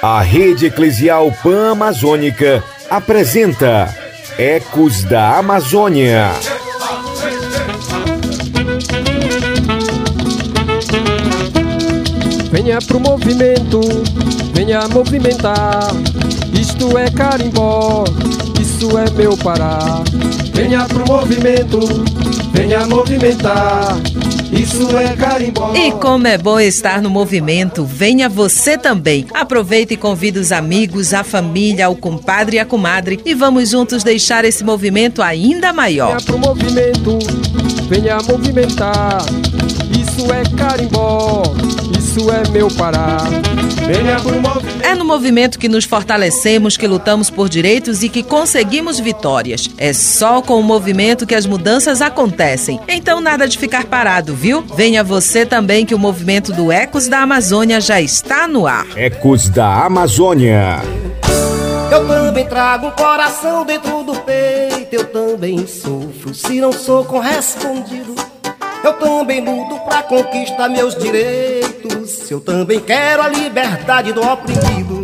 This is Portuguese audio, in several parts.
A Rede Eclesial Pan Amazônica apresenta Ecos da Amazônia. Venha pro movimento, venha movimentar. Isto é carimbó, isso é meu Pará. Venha pro movimento, venha movimentar. Isso é carimbó. E como é bom estar no movimento, venha você também. Aproveite e convide os amigos, a família, o compadre e a comadre e vamos juntos deixar esse movimento ainda maior. Venha pro movimento, venha movimentar. É carimbó, isso é meu Pará. É no movimento que nos fortalecemos, que lutamos por direitos e que conseguimos vitórias. É só com o movimento que as mudanças acontecem. Então nada de ficar parado, viu? Venha você também que o movimento do Ecos da Amazônia já está no ar. Ecos da Amazônia. Eu também trago um coração dentro do peito, eu também sofro se não sou correspondido. Eu também luto pra conquistar meus direitos. Eu também quero a liberdade do oprimido.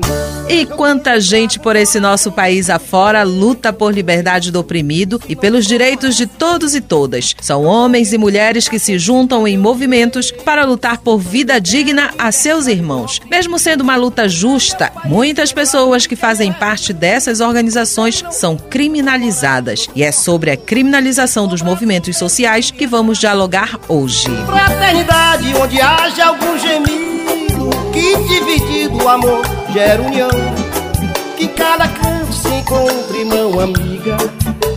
E quanta gente por esse nosso país afora luta por liberdade do oprimido e pelos direitos de todos e todas. São homens e mulheres que se juntam em movimentos para lutar por vida digna a seus irmãos. Mesmo sendo uma luta justa, muitas pessoas que fazem parte dessas organizações são criminalizadas. E é sobre a criminalização dos movimentos sociais que vamos dialogar hoje. Fraternidade onde haja algum gemido, que dividido o amor gera união. Que cada canto se encontre mão amiga,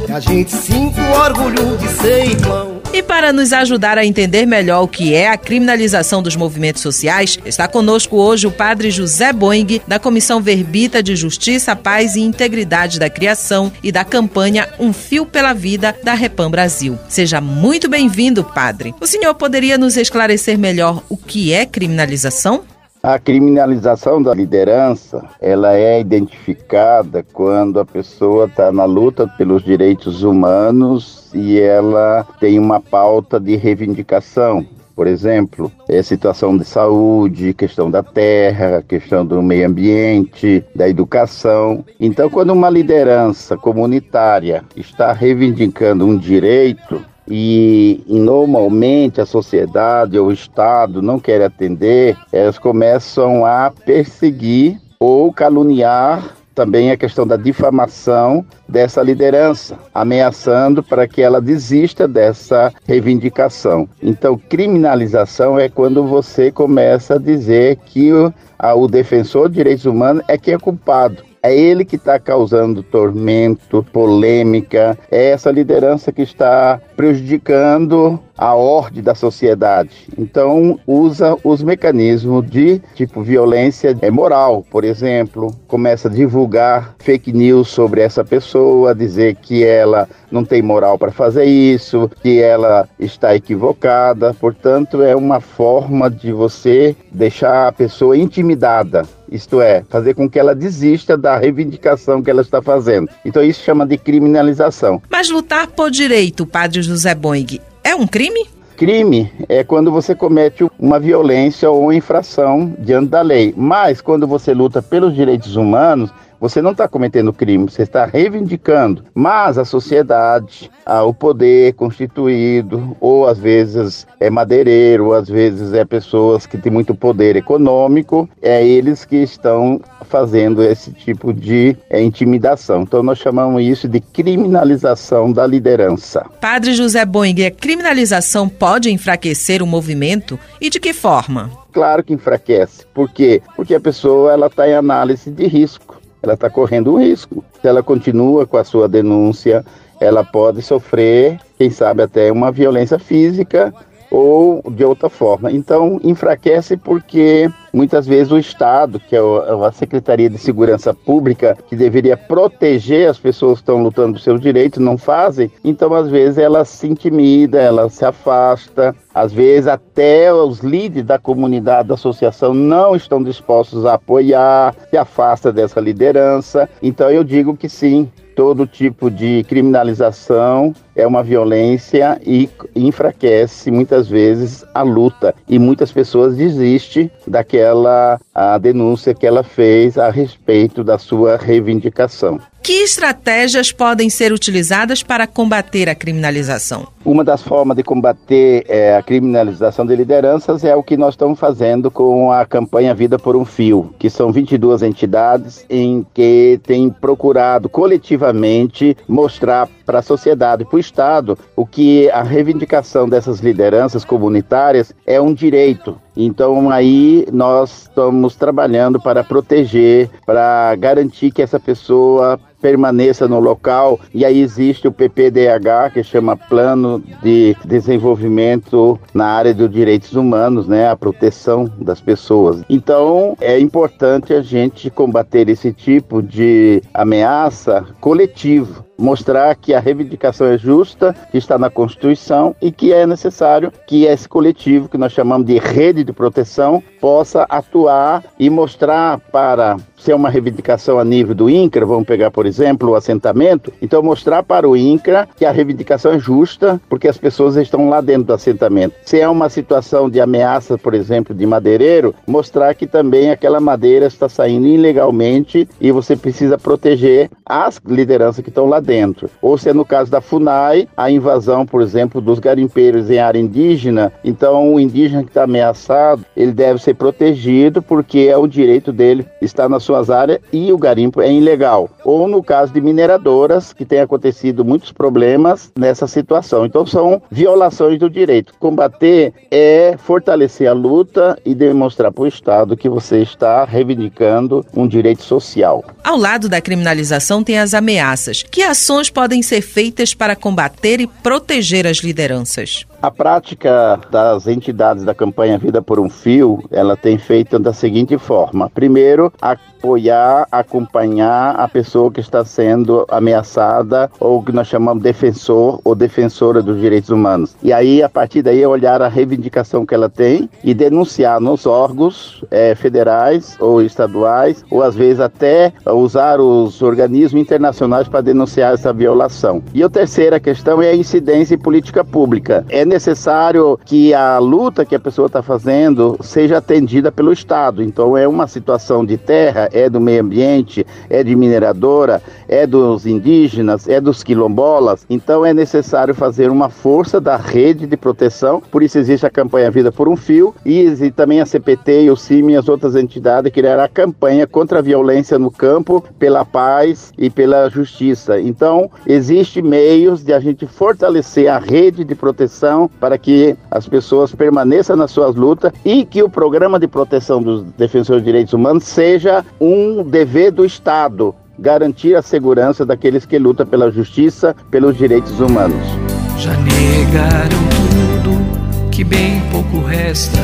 que a gente sinta o orgulho de ser irmão. E para nos ajudar a entender melhor o que é a criminalização dos movimentos sociais, está conosco hoje o padre José Boing, da Comissão Verbita de Justiça, Paz e Integridade da Criação e da campanha Um Fio pela Vida da Repam Brasil. Seja muito bem-vindo, padre. O senhor poderia nos esclarecer melhor o que é criminalização? A criminalização da liderança, ela é identificada quando a pessoa está na luta pelos direitos humanos e ela tem uma pauta de reivindicação. Por exemplo, é situação de saúde, questão da terra, questão do meio ambiente, da educação. Então, quando uma liderança comunitária está reivindicando um direito, e, e, normalmente a sociedade ou o Estado não quer atender, elas começam a perseguir ou caluniar também a questão da difamação dessa liderança, ameaçando para que ela desista dessa reivindicação. Então, criminalização é quando você começa a dizer que o, a, o defensor de direitos humanos é que é culpado. É ele que está causando tormento, polêmica, é essa liderança que está prejudicando a ordem da sociedade. Então, usa os mecanismos de tipo violência moral, por exemplo, começa a divulgar fake news sobre essa pessoa, dizer que ela não tem moral para fazer isso, que ela está equivocada. Portanto, é uma forma de você deixar a pessoa intimidada isto é, fazer com que ela desista da reivindicação que ela está fazendo. Então isso chama de criminalização. Mas lutar por direito, Padre José Boing, é um crime? Crime é quando você comete uma violência ou infração diante da lei. Mas quando você luta pelos direitos humanos, você não está cometendo crime, você está reivindicando. Mas a sociedade, o poder constituído, ou às vezes é madeireiro, ou às vezes é pessoas que têm muito poder econômico, é eles que estão fazendo esse tipo de é, intimidação. Então nós chamamos isso de criminalização da liderança. Padre José Boing, a criminalização pode enfraquecer o movimento e de que forma? Claro que enfraquece. Por quê? Porque a pessoa ela está em análise de risco ela está correndo um risco. Se ela continua com a sua denúncia, ela pode sofrer, quem sabe até uma violência física ou de outra forma. Então, enfraquece porque muitas vezes o Estado, que é a Secretaria de Segurança Pública, que deveria proteger as pessoas que estão lutando por seus direitos, não fazem. Então, às vezes, ela se intimida, ela se afasta. Às vezes, até os líderes da comunidade, da associação, não estão dispostos a apoiar, se afasta dessa liderança. Então, eu digo que sim, todo tipo de criminalização é uma violência e enfraquece muitas vezes a luta e muitas pessoas desistem daquela denúncia que ela fez a respeito da sua reivindicação. Que estratégias podem ser utilizadas para combater a criminalização? Uma das formas de combater é, a criminalização de lideranças é o que nós estamos fazendo com a campanha Vida por um Fio, que são 22 entidades em que tem procurado coletivamente mostrar para a sociedade, para o Estado, o que a reivindicação dessas lideranças comunitárias é um direito. Então aí nós estamos trabalhando para proteger, para garantir que essa pessoa permaneça no local. E aí existe o PPDH, que chama Plano de Desenvolvimento na área dos direitos humanos, né, a proteção das pessoas. Então, é importante a gente combater esse tipo de ameaça coletivo mostrar que a reivindicação é justa, que está na Constituição e que é necessário que esse coletivo, que nós chamamos de rede de proteção, possa atuar e mostrar para se é uma reivindicação a nível do INCRA, vamos pegar, por exemplo, o assentamento, então mostrar para o INCRA que a reivindicação é justa, porque as pessoas estão lá dentro do assentamento. Se é uma situação de ameaça, por exemplo, de madeireiro, mostrar que também aquela madeira está saindo ilegalmente e você precisa proteger as lideranças que estão lá dentro. Ou se é no caso da FUNAI, a invasão, por exemplo, dos garimpeiros em área indígena, então o indígena que está ameaçado, ele deve ser protegido porque é o direito dele estar na suas áreas e o garimpo é ilegal. Ou no caso de mineradoras, que tem acontecido muitos problemas nessa situação. Então são violações do direito. Combater é fortalecer a luta e demonstrar para o Estado que você está reivindicando um direito social. Ao lado da criminalização tem as ameaças. Que ações podem ser feitas para combater e proteger as lideranças? A prática das entidades da campanha Vida por um Fio, ela tem feito da seguinte forma: primeiro, apoiar, acompanhar a pessoa que está sendo ameaçada ou que nós chamamos defensor ou defensora dos direitos humanos. E aí, a partir daí, olhar a reivindicação que ela tem e denunciar nos órgãos é, federais ou estaduais, ou às vezes até usar os organismos internacionais para denunciar essa violação. E a terceira questão é a incidência em política pública. É necessário que a luta que a pessoa está fazendo seja atendida pelo Estado. Então é uma situação de terra, é do meio ambiente, é de mineradora, é dos indígenas, é dos quilombolas. Então é necessário fazer uma força da rede de proteção. Por isso existe a campanha Vida por um Fio e também a CPT e o CIM e as outras entidades criaram a campanha contra a violência no campo, pela paz e pela justiça. Então existe meios de a gente fortalecer a rede de proteção para que as pessoas permaneçam nas suas lutas e que o programa de proteção dos defensores de direitos humanos seja um dever do Estado garantir a segurança daqueles que lutam pela justiça, pelos direitos humanos. Já negaram tudo, que bem pouco resta.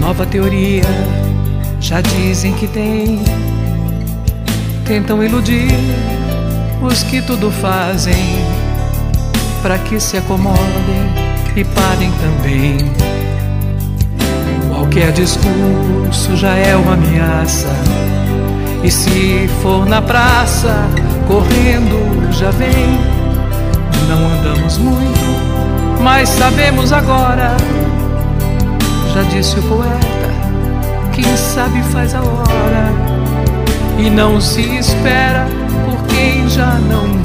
Nova teoria, já dizem que tem. Tentam iludir os que tudo fazem para que se acomodem e parem também. Qualquer discurso já é uma ameaça. E se for na praça, correndo já vem. Não andamos muito, mas sabemos agora. Já disse o poeta, quem sabe faz a hora. E não se espera por quem já não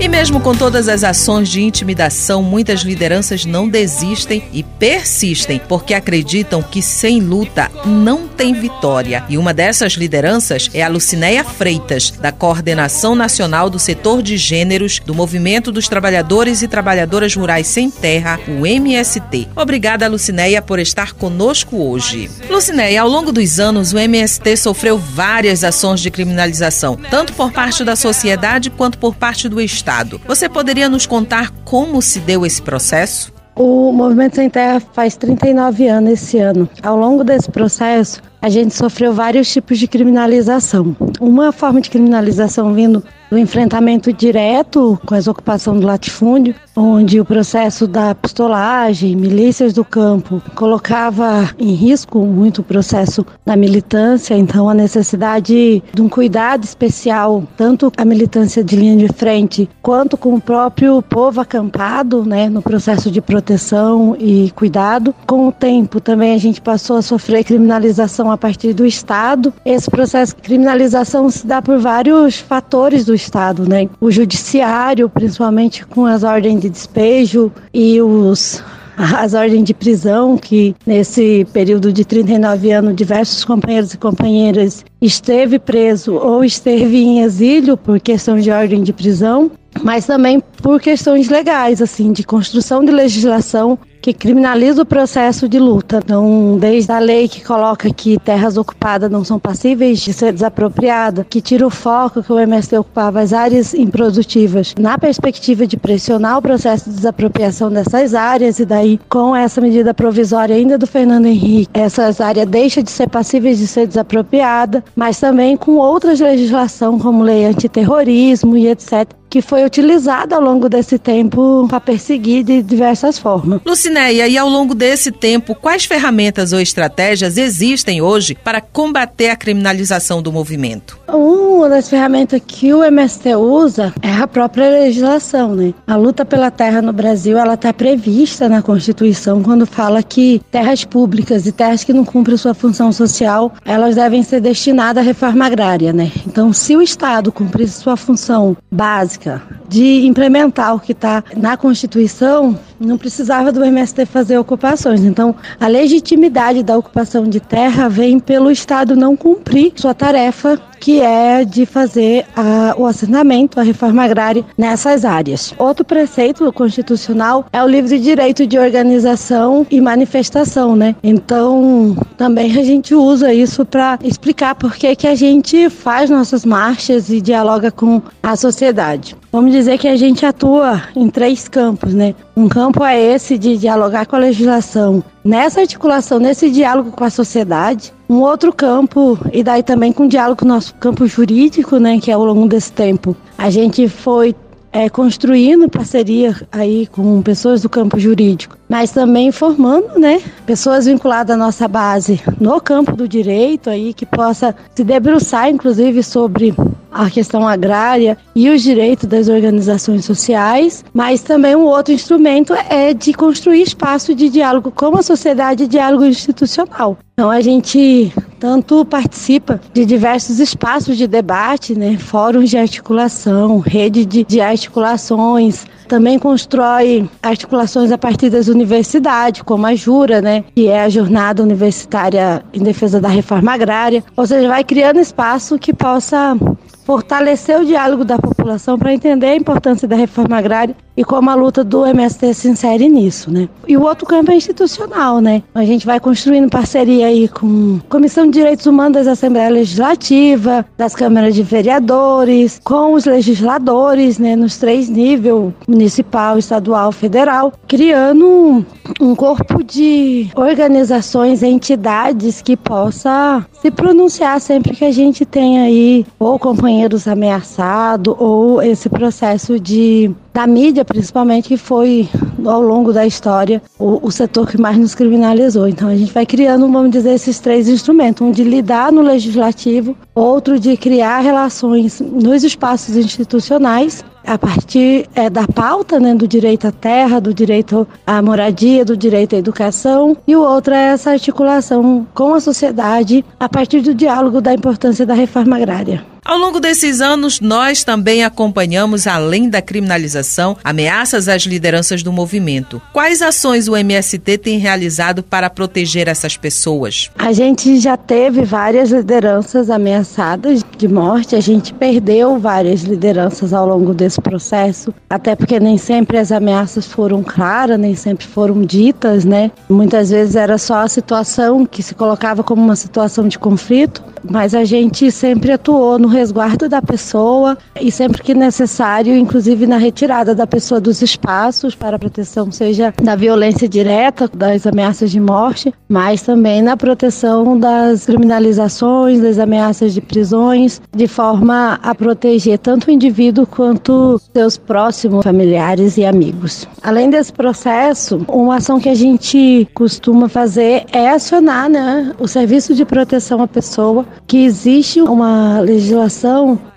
e mesmo com todas as ações de intimidação, muitas lideranças não desistem e persistem, porque acreditam que sem luta não tem vitória. E uma dessas lideranças é a Lucinéia Freitas, da Coordenação Nacional do Setor de Gêneros do Movimento dos Trabalhadores e Trabalhadoras Rurais Sem Terra, o MST. Obrigada, Lucinéia, por estar conosco hoje. Lucinéia, ao longo dos anos, o MST sofreu várias ações de criminalização, tanto por parte da sociedade quanto por parte do Estado. Estado. Você poderia nos contar como se deu esse processo? O Movimento Sem Terra faz 39 anos esse ano. Ao longo desse processo, a gente sofreu vários tipos de criminalização. Uma forma de criminalização vindo do enfrentamento direto com a ocupação do latifúndio, onde o processo da pistolagem, milícias do campo, colocava em risco muito o processo da militância, então a necessidade de um cuidado especial, tanto a militância de linha de frente, quanto com o próprio povo acampado, né, no processo de proteção e cuidado. Com o tempo também a gente passou a sofrer criminalização a partir do Estado. Esse processo de criminalização se dá por vários fatores do Estado, né? O judiciário, principalmente com as ordens de despejo e os as ordens de prisão, que nesse período de 39 anos, diversos companheiros e companheiras esteve preso ou esteve em exílio por questão de ordem de prisão, mas também por questões legais, assim, de construção de legislação que criminaliza o processo de luta. Então, desde a lei que coloca que terras ocupadas não são passíveis de ser desapropriadas, que tira o foco que o MST ocupava as áreas improdutivas, na perspectiva de pressionar o processo de desapropriação dessas áreas, e daí, com essa medida provisória ainda do Fernando Henrique, essas áreas deixam de ser passíveis de ser desapropriadas, mas também com outras legislações, como lei antiterrorismo e etc., que foi utilizada ao longo desse tempo para perseguir de diversas formas. Lucinéia, e ao longo desse tempo, quais ferramentas ou estratégias existem hoje para combater a criminalização do movimento? Uma das ferramentas que o MST usa é a própria legislação, né? A luta pela terra no Brasil, ela está prevista na Constituição quando fala que terras públicas e terras que não cumprem sua função social, elas devem ser destinadas à reforma agrária, né? Então, se o Estado cumprir sua função básica de implementar o que está na Constituição, não precisava do MST fazer ocupações. Então, a legitimidade da ocupação de terra vem pelo Estado não cumprir sua tarefa, que é de fazer a, o assentamento, a reforma agrária nessas áreas. Outro preceito constitucional é o livre direito de organização e manifestação, né? Então, também a gente usa isso para explicar por que, que a gente faz nossas marchas e dialoga com a sociedade. Vamos dizer que a gente atua em três campos, né? Um campo é esse de dialogar com a legislação, nessa articulação, nesse diálogo com a sociedade. Um outro campo, e daí também com diálogo com o nosso campo jurídico, né, que ao longo desse tempo a gente foi é, construindo parceria aí com pessoas do campo jurídico, mas também formando, né, pessoas vinculadas à nossa base no campo do direito aí que possa se debruçar, inclusive, sobre a questão agrária e os direitos das organizações sociais, mas também um outro instrumento é de construir espaço de diálogo com a sociedade, diálogo institucional. Então a gente tanto participa de diversos espaços de debate, né, fóruns de articulação, rede de, de articulações, também constrói articulações a partir das universidades, como a Jura, né, que é a Jornada Universitária em Defesa da Reforma Agrária. Ou seja, vai criando espaço que possa fortalecer o diálogo da população para entender a importância da reforma agrária e como a luta do MST se insere nisso, né? E o outro campo é institucional, né? A gente vai construindo parceria aí com a Comissão de Direitos Humanos da Assembleia Legislativa, das câmaras de vereadores, com os legisladores, né, nos três níveis, municipal, estadual, federal, criando um, corpo de organizações, entidades que possa se pronunciar sempre que a gente tem aí ou companheiros ameaçados ou esse processo de da mídia, principalmente, que foi ao longo da história o, o, setor que mais nos criminalizou. Então a gente vai criando, vamos dizer, esses três instrumentos: um de lidar no legislativo, outro de criar relações nos espaços institucionais a partir é, da pauta né, do direito à terra, do direito à moradia, do direito à educação, e o outro é essa articulação com a sociedade a partir do diálogo da importância da reforma agrária. Ao longo desses anos, nós também acompanhamos, além da criminalização, ameaças às lideranças do movimento. Quais ações o MST tem realizado para proteger essas pessoas? A gente já teve várias lideranças ameaçadas de morte, a gente perdeu várias lideranças ao longo desse processo, até porque nem sempre as ameaças foram claras, nem sempre foram ditas, né? Muitas vezes era só a situação que se colocava como uma situação de conflito, mas a gente sempre atuou no resguardo da pessoa e sempre que necessário, inclusive na retirada da pessoa dos espaços para proteção, seja da violência direta, das ameaças de morte, mas também na proteção das criminalizações, das ameaças de prisões, de forma a proteger tanto o indivíduo quanto seus próximos familiares e amigos. Além desse processo, uma ação que a gente costuma fazer é acionar né, o serviço de proteção à pessoa, que existe uma legislação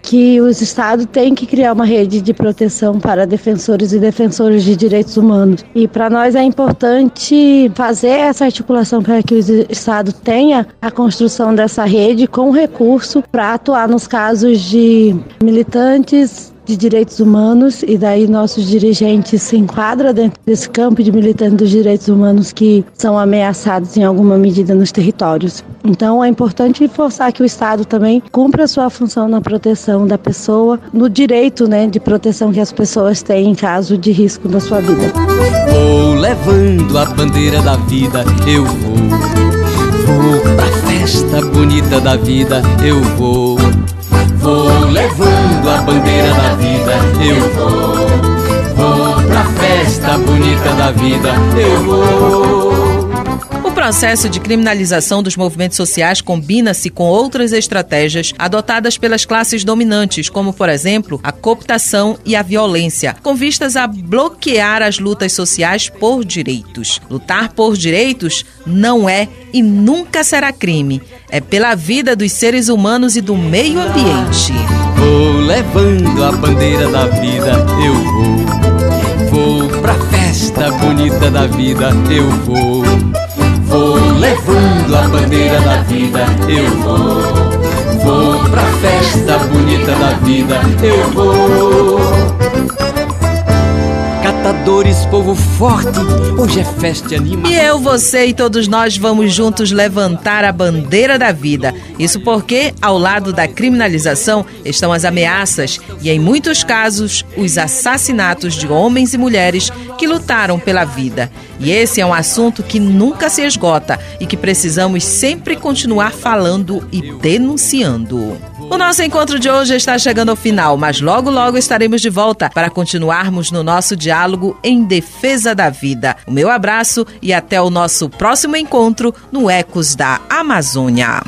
que os estados têm que criar uma rede de proteção para defensores e defensoras de direitos humanos. E para nós é importante fazer essa articulação para que o estado tenha a construção dessa rede com recurso para atuar nos casos de militantes de direitos humanos e daí nossos dirigentes se enquadram dentro desse campo de militantes dos direitos humanos que são ameaçados em alguma medida nos territórios. Então é importante reforçar que o Estado também cumpra a sua função na proteção da pessoa, no direito né, de proteção que as pessoas têm em caso de risco na sua vida. Vou levando a bandeira da vida, eu vou. Vou pra festa bonita da vida, eu vou. Vou levando a bandeira da vida, eu vou. Vou pra festa bonita da vida, eu vou. O processo de criminalização dos movimentos sociais combina-se com outras estratégias adotadas pelas classes dominantes, como, por exemplo, a cooptação e a violência, com vistas a bloquear as lutas sociais por direitos. Lutar por direitos não é e nunca será crime. É pela vida dos seres humanos e do meio ambiente. Vou levando a bandeira da vida, eu vou. Vou pra festa bonita da vida, eu vou. Vou levando a bandeira da vida, eu vou. Vou pra festa bonita da vida, eu vou. Catadores, povo forte, hoje é festa anima. E eu, você e todos nós vamos juntos levantar a bandeira da vida. Isso porque, ao lado da criminalização, estão as ameaças e, em muitos casos, os assassinatos de homens e mulheres que lutaram pela vida. E esse é um assunto que nunca se esgota e que precisamos sempre continuar falando e denunciando. O nosso encontro de hoje está chegando ao final, mas logo logo estaremos de volta para continuarmos no nosso diálogo em defesa da vida. O meu abraço e até o nosso próximo encontro no Ecos da Amazônia.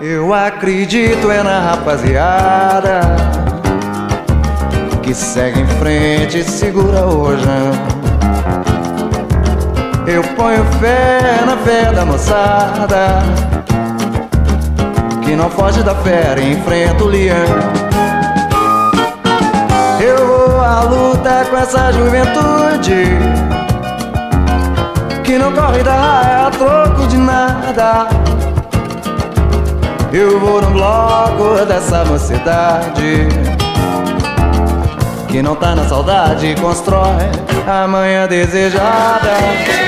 Eu acredito é na rapaziada que segue em frente e segura hoje. Eu ponho fé na fé da moçada que não foge da fera e enfrenta o leão. Eu vou à luta com essa juventude que não corre da raia a troco de nada. Eu vou no bloco dessa mocidade que não tá na saudade constrói a manhã desejada.